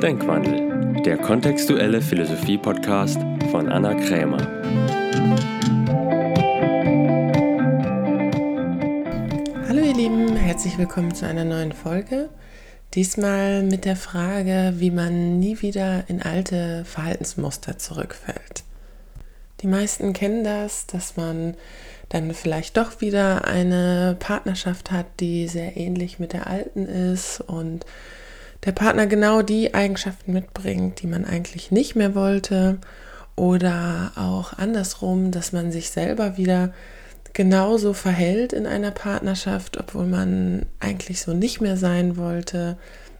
Denkwandel, der kontextuelle Philosophie-Podcast von Anna Krämer. Hallo ihr Lieben, herzlich willkommen zu einer neuen Folge. Diesmal mit der Frage, wie man nie wieder in alte Verhaltensmuster zurückfällt. Die meisten kennen das, dass man dann vielleicht doch wieder eine Partnerschaft hat, die sehr ähnlich mit der alten ist und der Partner genau die Eigenschaften mitbringt, die man eigentlich nicht mehr wollte. Oder auch andersrum, dass man sich selber wieder genauso verhält in einer Partnerschaft, obwohl man eigentlich so nicht mehr sein wollte.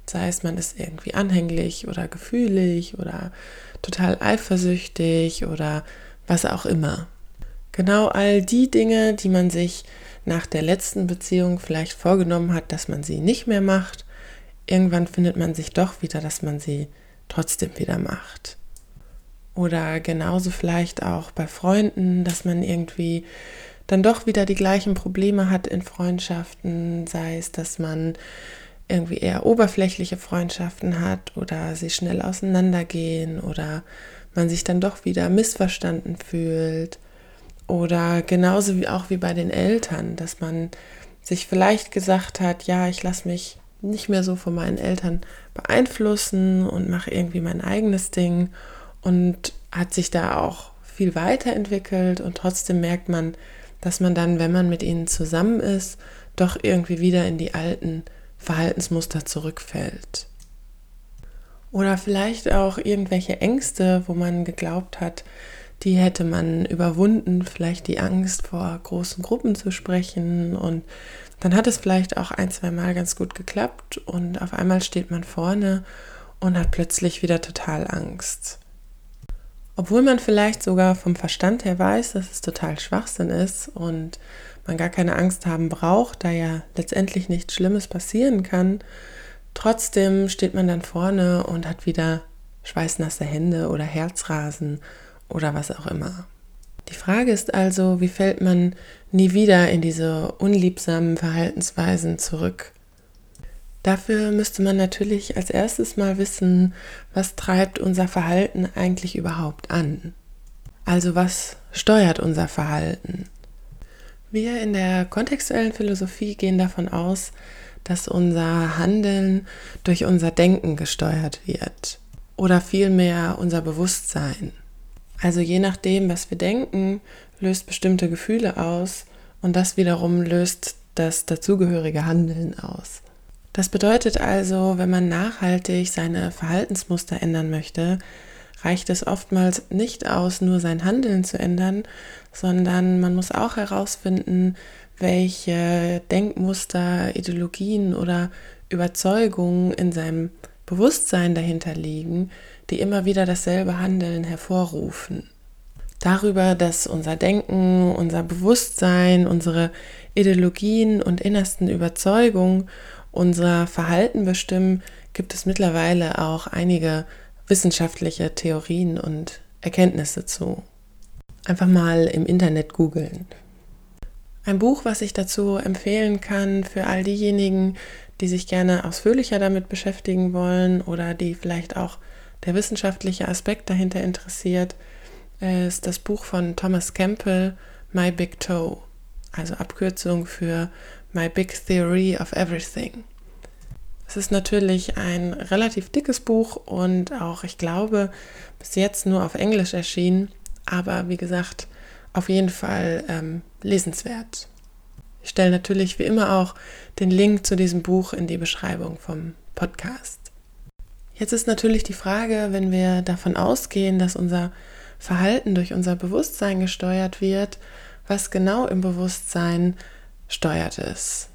Sei es, man ist irgendwie anhänglich oder gefühlig oder total eifersüchtig oder was auch immer. Genau all die Dinge, die man sich nach der letzten Beziehung vielleicht vorgenommen hat, dass man sie nicht mehr macht irgendwann findet man sich doch wieder, dass man sie trotzdem wieder macht. Oder genauso vielleicht auch bei Freunden, dass man irgendwie dann doch wieder die gleichen Probleme hat in Freundschaften, sei es, dass man irgendwie eher oberflächliche Freundschaften hat oder sie schnell auseinandergehen oder man sich dann doch wieder missverstanden fühlt. Oder genauso wie auch wie bei den Eltern, dass man sich vielleicht gesagt hat, ja, ich lasse mich nicht mehr so von meinen Eltern beeinflussen und mache irgendwie mein eigenes Ding und hat sich da auch viel weiterentwickelt und trotzdem merkt man, dass man dann, wenn man mit ihnen zusammen ist, doch irgendwie wieder in die alten Verhaltensmuster zurückfällt. Oder vielleicht auch irgendwelche Ängste, wo man geglaubt hat, die hätte man überwunden, vielleicht die Angst vor großen Gruppen zu sprechen und dann hat es vielleicht auch ein, zwei Mal ganz gut geklappt und auf einmal steht man vorne und hat plötzlich wieder total Angst. Obwohl man vielleicht sogar vom Verstand her weiß, dass es total Schwachsinn ist und man gar keine Angst haben braucht, da ja letztendlich nichts Schlimmes passieren kann, trotzdem steht man dann vorne und hat wieder schweißnasse Hände oder Herzrasen oder was auch immer. Die Frage ist also, wie fällt man nie wieder in diese unliebsamen Verhaltensweisen zurück? Dafür müsste man natürlich als erstes mal wissen, was treibt unser Verhalten eigentlich überhaupt an? Also was steuert unser Verhalten? Wir in der kontextuellen Philosophie gehen davon aus, dass unser Handeln durch unser Denken gesteuert wird oder vielmehr unser Bewusstsein. Also je nachdem, was wir denken, löst bestimmte Gefühle aus und das wiederum löst das dazugehörige Handeln aus. Das bedeutet also, wenn man nachhaltig seine Verhaltensmuster ändern möchte, reicht es oftmals nicht aus, nur sein Handeln zu ändern, sondern man muss auch herausfinden, welche Denkmuster, Ideologien oder Überzeugungen in seinem Bewusstsein dahinter liegen, die immer wieder dasselbe Handeln hervorrufen. Darüber, dass unser Denken, unser Bewusstsein, unsere Ideologien und innersten Überzeugungen unser Verhalten bestimmen, gibt es mittlerweile auch einige wissenschaftliche Theorien und Erkenntnisse zu. Einfach mal im Internet googeln. Ein Buch, was ich dazu empfehlen kann für all diejenigen, die sich gerne ausführlicher damit beschäftigen wollen oder die vielleicht auch der wissenschaftliche Aspekt dahinter interessiert, ist das Buch von Thomas Campbell, My Big Toe, also Abkürzung für My Big Theory of Everything. Es ist natürlich ein relativ dickes Buch und auch, ich glaube, bis jetzt nur auf Englisch erschienen, aber wie gesagt, auf jeden Fall ähm, lesenswert. Ich stelle natürlich wie immer auch den Link zu diesem Buch in die Beschreibung vom Podcast. Jetzt ist natürlich die Frage, wenn wir davon ausgehen, dass unser Verhalten durch unser Bewusstsein gesteuert wird, was genau im Bewusstsein steuert es.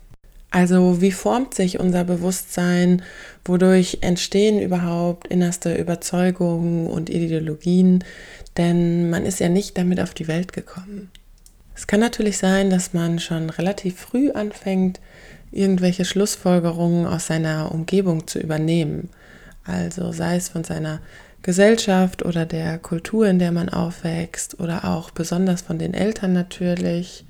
Also wie formt sich unser Bewusstsein, wodurch entstehen überhaupt innerste Überzeugungen und Ideologien, denn man ist ja nicht damit auf die Welt gekommen. Es kann natürlich sein, dass man schon relativ früh anfängt, irgendwelche Schlussfolgerungen aus seiner Umgebung zu übernehmen. Also sei es von seiner Gesellschaft oder der Kultur, in der man aufwächst oder auch besonders von den Eltern natürlich.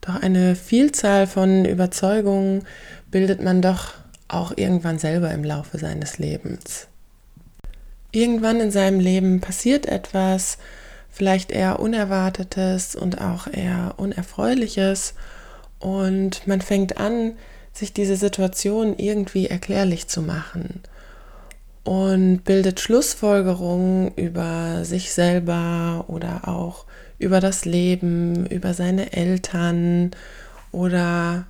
Doch eine Vielzahl von Überzeugungen bildet man doch auch irgendwann selber im Laufe seines Lebens. irgendwann in seinem Leben passiert etwas, vielleicht eher Unerwartetes und auch eher Unerfreuliches und man fängt an, sich diese Situation irgendwie erklärlich zu machen und bildet Schlussfolgerungen über sich selber oder auch über das Leben, über seine Eltern oder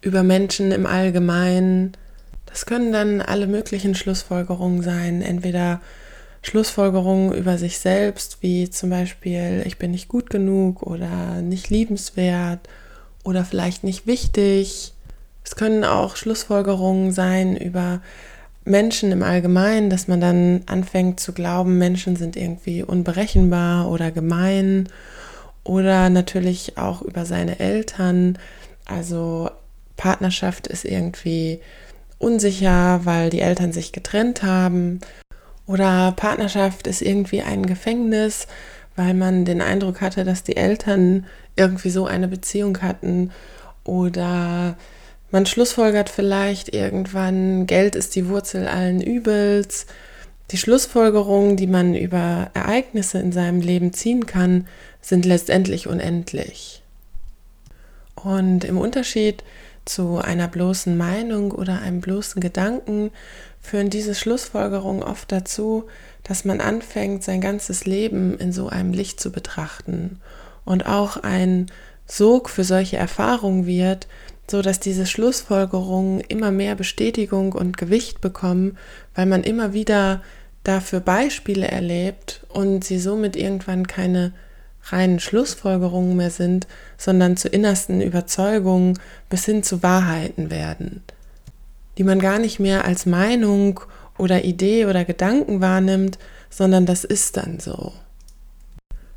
über Menschen im Allgemeinen. Das können dann alle möglichen Schlussfolgerungen sein, entweder Schlussfolgerungen über sich selbst, wie zum Beispiel, ich bin nicht gut genug oder nicht liebenswert oder vielleicht nicht wichtig. Es können auch Schlussfolgerungen sein über Menschen im Allgemeinen, dass man dann anfängt zu glauben, Menschen sind irgendwie unberechenbar oder gemein oder natürlich auch über seine Eltern. Also Partnerschaft ist irgendwie unsicher, weil die Eltern sich getrennt haben oder Partnerschaft ist irgendwie ein Gefängnis, weil man den Eindruck hatte, dass die Eltern irgendwie so eine Beziehung hatten oder man schlussfolgert vielleicht irgendwann, Geld ist die Wurzel allen Übels. Die Schlussfolgerungen, die man über Ereignisse in seinem Leben ziehen kann, sind letztendlich unendlich. Und im Unterschied zu einer bloßen Meinung oder einem bloßen Gedanken führen diese Schlussfolgerungen oft dazu, dass man anfängt, sein ganzes Leben in so einem Licht zu betrachten und auch ein Sog für solche Erfahrungen wird, so dass diese Schlussfolgerungen immer mehr Bestätigung und Gewicht bekommen, weil man immer wieder dafür Beispiele erlebt und sie somit irgendwann keine reinen Schlussfolgerungen mehr sind, sondern zu innersten Überzeugungen bis hin zu Wahrheiten werden, die man gar nicht mehr als Meinung oder Idee oder Gedanken wahrnimmt, sondern das ist dann so.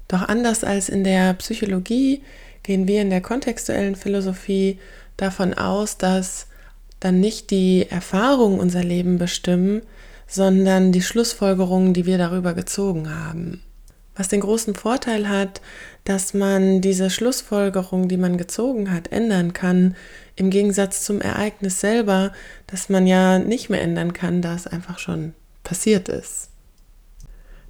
Doch anders als in der Psychologie gehen wir in der kontextuellen Philosophie davon aus, dass dann nicht die Erfahrungen unser Leben bestimmen, sondern die Schlussfolgerungen, die wir darüber gezogen haben. Was den großen Vorteil hat, dass man diese Schlussfolgerung, die man gezogen hat, ändern kann, im Gegensatz zum Ereignis selber, das man ja nicht mehr ändern kann, da es einfach schon passiert ist.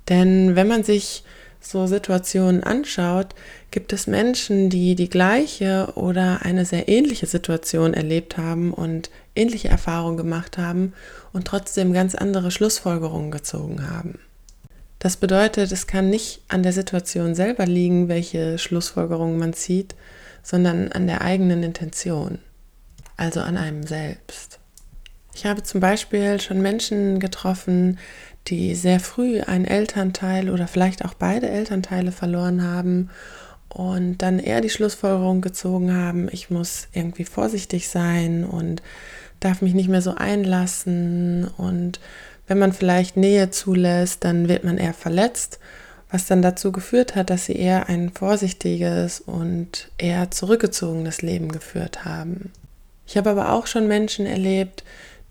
Denn wenn man sich so Situationen anschaut, gibt es Menschen, die die gleiche oder eine sehr ähnliche Situation erlebt haben und ähnliche Erfahrungen gemacht haben und trotzdem ganz andere Schlussfolgerungen gezogen haben. Das bedeutet, es kann nicht an der Situation selber liegen, welche Schlussfolgerungen man zieht, sondern an der eigenen Intention, also an einem selbst. Ich habe zum Beispiel schon Menschen getroffen, die sehr früh einen Elternteil oder vielleicht auch beide Elternteile verloren haben und dann eher die Schlussfolgerung gezogen haben, ich muss irgendwie vorsichtig sein und darf mich nicht mehr so einlassen und wenn man vielleicht Nähe zulässt, dann wird man eher verletzt, was dann dazu geführt hat, dass sie eher ein vorsichtiges und eher zurückgezogenes Leben geführt haben. Ich habe aber auch schon Menschen erlebt,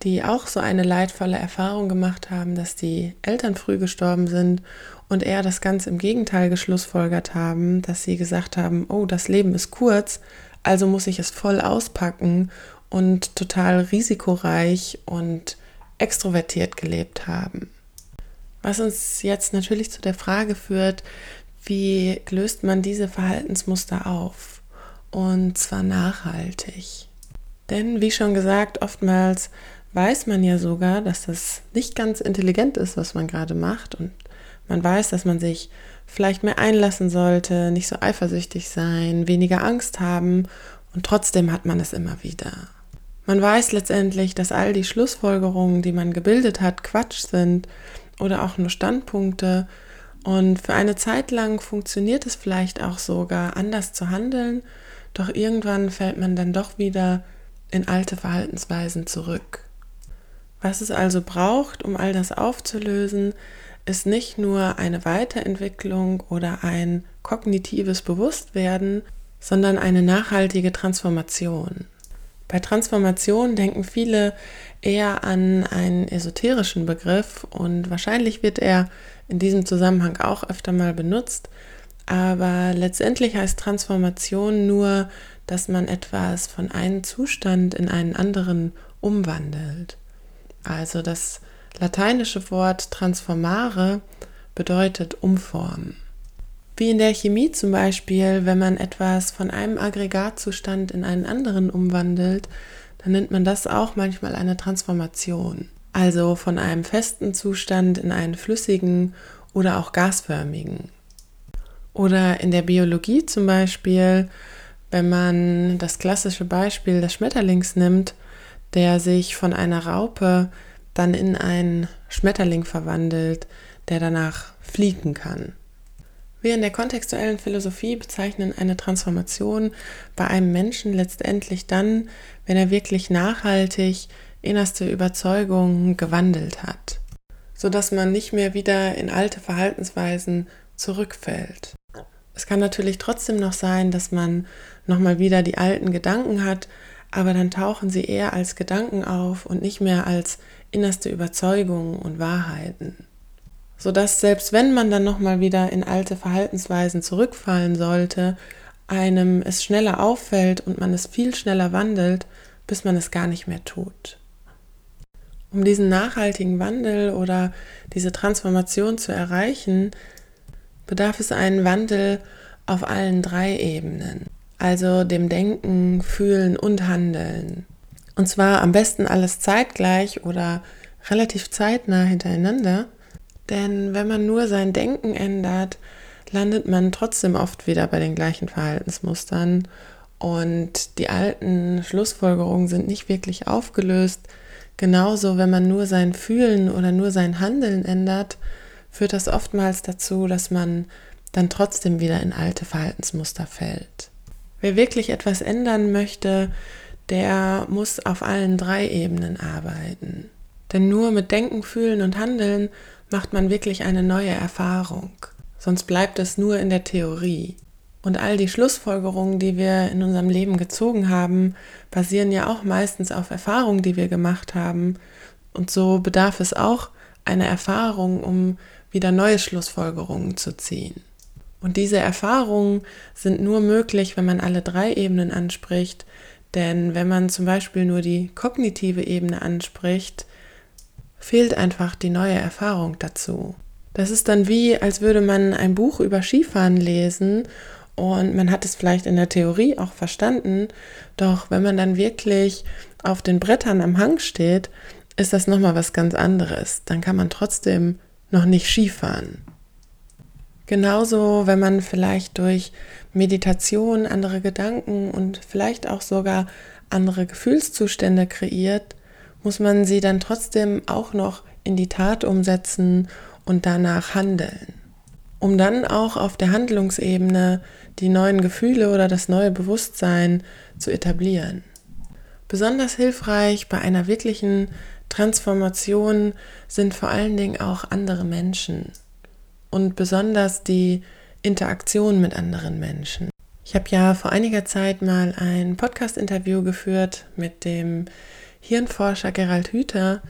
die auch so eine leidvolle Erfahrung gemacht haben, dass die Eltern früh gestorben sind und eher das Ganze im Gegenteil geschlussfolgert haben, dass sie gesagt haben, oh, das Leben ist kurz, also muss ich es voll auspacken und total risikoreich und extrovertiert gelebt haben. Was uns jetzt natürlich zu der Frage führt, wie löst man diese Verhaltensmuster auf? Und zwar nachhaltig. Denn wie schon gesagt, oftmals weiß man ja sogar, dass das nicht ganz intelligent ist, was man gerade macht. Und man weiß, dass man sich vielleicht mehr einlassen sollte, nicht so eifersüchtig sein, weniger Angst haben. Und trotzdem hat man es immer wieder. Man weiß letztendlich, dass all die Schlussfolgerungen, die man gebildet hat, Quatsch sind oder auch nur Standpunkte. Und für eine Zeit lang funktioniert es vielleicht auch sogar, anders zu handeln. Doch irgendwann fällt man dann doch wieder in alte Verhaltensweisen zurück. Was es also braucht, um all das aufzulösen, ist nicht nur eine Weiterentwicklung oder ein kognitives Bewusstwerden, sondern eine nachhaltige Transformation. Bei Transformation denken viele eher an einen esoterischen Begriff und wahrscheinlich wird er in diesem Zusammenhang auch öfter mal benutzt, aber letztendlich heißt Transformation nur, dass man etwas von einem Zustand in einen anderen umwandelt. Also das lateinische Wort transformare bedeutet umformen. Wie in der Chemie zum Beispiel, wenn man etwas von einem Aggregatzustand in einen anderen umwandelt, dann nennt man das auch manchmal eine Transformation. Also von einem festen Zustand in einen flüssigen oder auch gasförmigen. Oder in der Biologie zum Beispiel, wenn man das klassische Beispiel des Schmetterlings nimmt, der sich von einer Raupe dann in einen Schmetterling verwandelt, der danach fliegen kann. Wir in der kontextuellen Philosophie bezeichnen eine Transformation bei einem Menschen letztendlich dann, wenn er wirklich nachhaltig innerste Überzeugungen gewandelt hat, sodass man nicht mehr wieder in alte Verhaltensweisen zurückfällt. Es kann natürlich trotzdem noch sein, dass man nochmal wieder die alten Gedanken hat, aber dann tauchen sie eher als Gedanken auf und nicht mehr als innerste Überzeugungen und Wahrheiten. Sodass selbst wenn man dann nochmal wieder in alte Verhaltensweisen zurückfallen sollte, einem es schneller auffällt und man es viel schneller wandelt, bis man es gar nicht mehr tut. Um diesen nachhaltigen Wandel oder diese Transformation zu erreichen, bedarf es einen Wandel auf allen drei Ebenen, also dem Denken, Fühlen und Handeln. Und zwar am besten alles zeitgleich oder relativ zeitnah hintereinander, denn wenn man nur sein Denken ändert, landet man trotzdem oft wieder bei den gleichen Verhaltensmustern und die alten Schlussfolgerungen sind nicht wirklich aufgelöst. Genauso, wenn man nur sein Fühlen oder nur sein Handeln ändert, führt das oftmals dazu, dass man dann trotzdem wieder in alte Verhaltensmuster fällt. Wer wirklich etwas ändern möchte, der muss auf allen drei Ebenen arbeiten. Denn nur mit Denken, Fühlen und Handeln macht man wirklich eine neue Erfahrung. Sonst bleibt es nur in der Theorie. Und all die Schlussfolgerungen, die wir in unserem Leben gezogen haben, basieren ja auch meistens auf Erfahrungen, die wir gemacht haben. Und so bedarf es auch einer Erfahrung, um wieder neue Schlussfolgerungen zu ziehen. Und diese Erfahrungen sind nur möglich, wenn man alle drei Ebenen anspricht, denn wenn man zum Beispiel nur die kognitive Ebene anspricht, fehlt einfach die neue Erfahrung dazu. Das ist dann wie, als würde man ein Buch über Skifahren lesen und man hat es vielleicht in der Theorie auch verstanden, doch wenn man dann wirklich auf den Brettern am Hang steht, ist das nochmal was ganz anderes. Dann kann man trotzdem noch nicht Skifahren. Genauso, wenn man vielleicht durch Meditation andere Gedanken und vielleicht auch sogar andere Gefühlszustände kreiert, muss man sie dann trotzdem auch noch in die Tat umsetzen und danach handeln. Um dann auch auf der Handlungsebene die neuen Gefühle oder das neue Bewusstsein zu etablieren. Besonders hilfreich bei einer wirklichen Transformation sind vor allen Dingen auch andere Menschen und besonders die Interaktion mit anderen Menschen. Ich habe ja vor einiger Zeit mal ein Podcast-Interview geführt mit dem Hirnforscher Gerald Hüther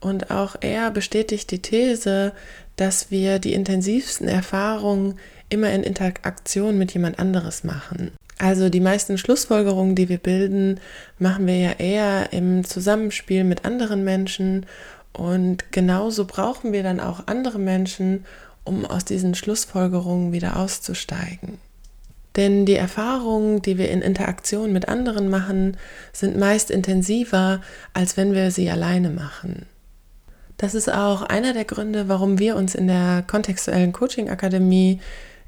und auch er bestätigt die These, dass wir die intensivsten Erfahrungen immer in Interaktion mit jemand anderes machen. Also die meisten Schlussfolgerungen, die wir bilden, machen wir ja eher im Zusammenspiel mit anderen Menschen und genauso brauchen wir dann auch andere Menschen, um aus diesen Schlussfolgerungen wieder auszusteigen. Denn die Erfahrungen, die wir in Interaktion mit anderen machen, sind meist intensiver, als wenn wir sie alleine machen. Das ist auch einer der Gründe, warum wir uns in der kontextuellen Coaching Akademie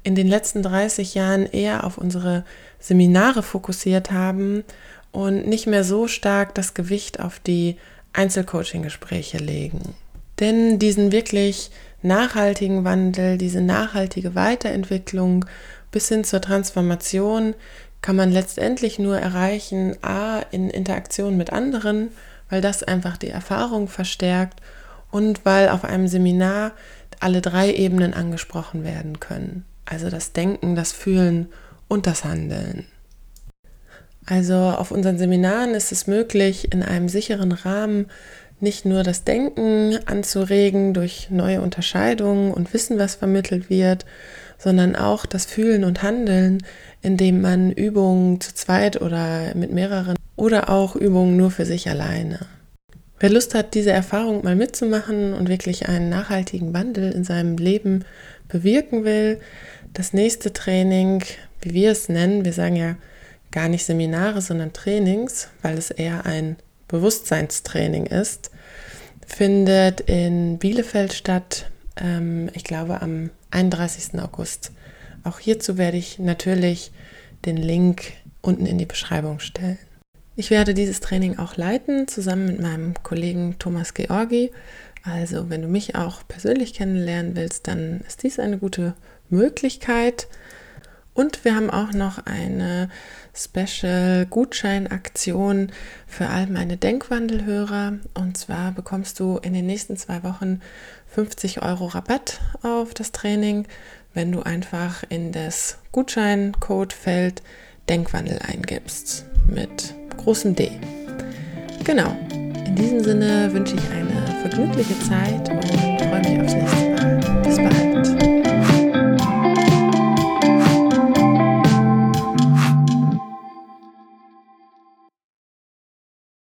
in den letzten 30 Jahren eher auf unsere Seminare fokussiert haben und nicht mehr so stark das Gewicht auf die Einzelcoaching-Gespräche legen. Denn diesen wirklich nachhaltigen Wandel, diese nachhaltige Weiterentwicklung bis hin zur Transformation kann man letztendlich nur erreichen, a, in Interaktion mit anderen, weil das einfach die Erfahrung verstärkt und weil auf einem Seminar alle drei Ebenen angesprochen werden können. Also das Denken, das Fühlen und das Handeln. Also auf unseren Seminaren ist es möglich, in einem sicheren Rahmen nicht nur das Denken anzuregen durch neue Unterscheidungen und Wissen, was vermittelt wird, sondern auch das Fühlen und Handeln, indem man Übungen zu zweit oder mit mehreren oder auch Übungen nur für sich alleine. Wer Lust hat, diese Erfahrung mal mitzumachen und wirklich einen nachhaltigen Wandel in seinem Leben bewirken will, das nächste Training, wie wir es nennen, wir sagen ja gar nicht Seminare, sondern Trainings, weil es eher ein Bewusstseinstraining ist, findet in Bielefeld statt, ähm, ich glaube am 31. August. Auch hierzu werde ich natürlich den Link unten in die Beschreibung stellen. Ich werde dieses Training auch leiten, zusammen mit meinem Kollegen Thomas Georgi. Also wenn du mich auch persönlich kennenlernen willst, dann ist dies eine gute Möglichkeit. Und wir haben auch noch eine Special-Gutscheinaktion für all meine Denkwandelhörer. Und zwar bekommst du in den nächsten zwei Wochen 50 Euro Rabatt auf das Training, wenn du einfach in das Gutscheincodefeld Denkwandel eingibst mit großem D. Genau. In diesem Sinne wünsche ich eine vergnügliche Zeit und freue mich aufs nächste Mal.